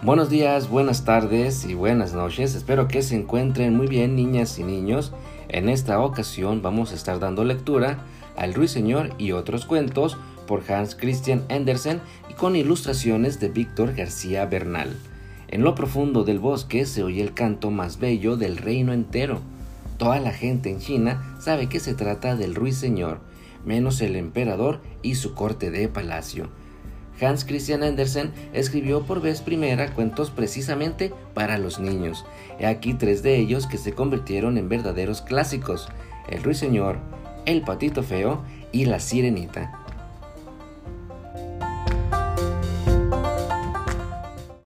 Buenos días, buenas tardes y buenas noches. Espero que se encuentren muy bien niñas y niños. En esta ocasión vamos a estar dando lectura al Ruiseñor y otros cuentos por Hans Christian Andersen y con ilustraciones de Víctor García Bernal. En lo profundo del bosque se oye el canto más bello del reino entero. Toda la gente en China sabe que se trata del Ruiseñor, menos el emperador y su corte de palacio. Hans Christian Andersen escribió por vez primera cuentos precisamente para los niños. He aquí tres de ellos que se convirtieron en verdaderos clásicos: El Ruiseñor, El Patito Feo y La Sirenita.